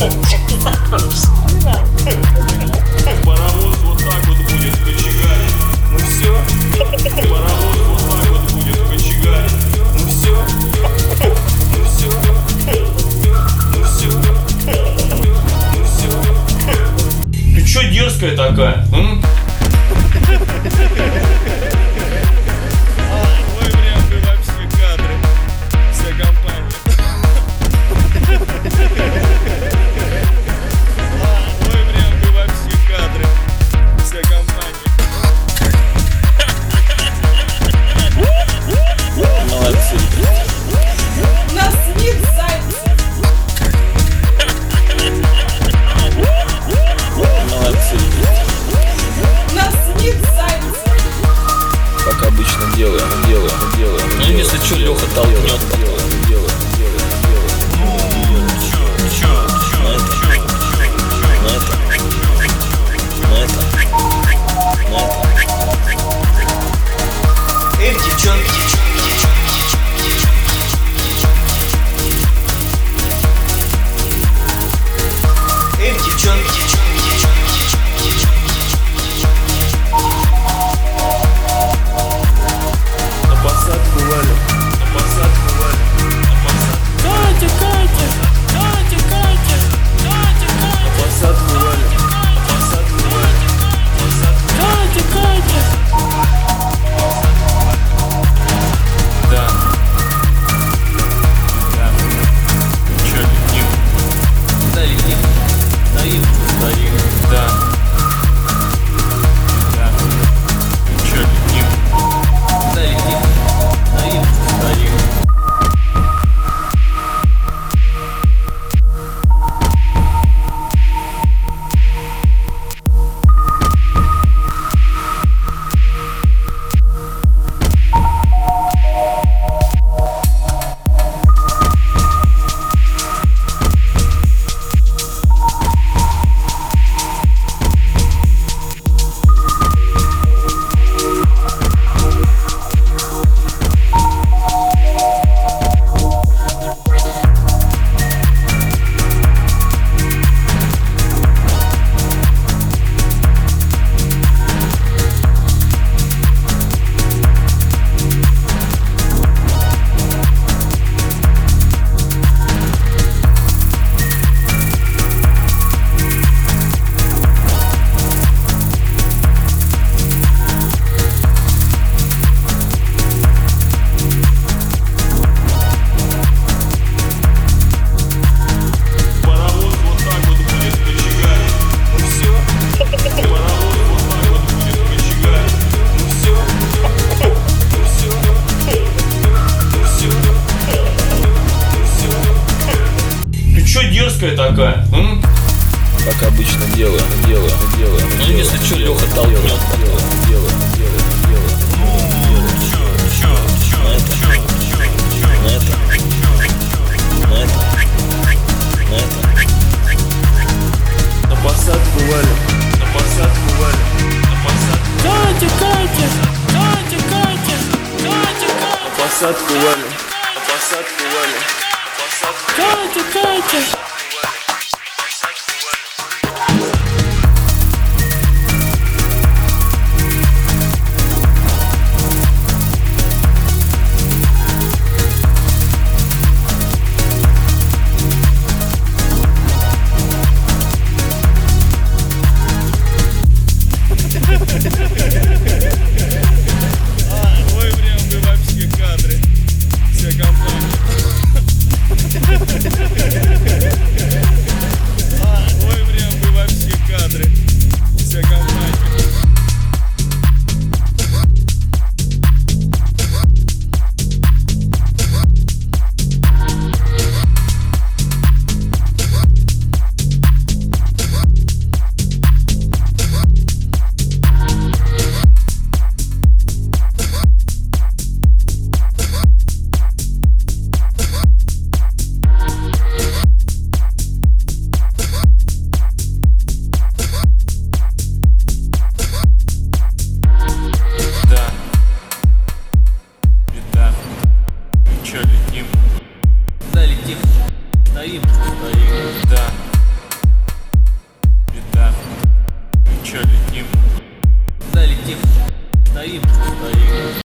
Ты чё дерзкая такая? делаем, делаем, делаем. Ну, если что, Леха толкнет потом. такая. М? Как обычно делаем, делаем, делаем. Ну делаем, если что, Леха толкнет. Делаем, делаем, делаем, делаем. Ну, чё, чё, чё, чё, чё, на это, на это, на это. На посад бывали, на посад бывали, на посад. Катя, Катя, Катя, Катя, Катя, Катя. На посад бывали, на посад бывали, на посад. Катя, Катя. Karim.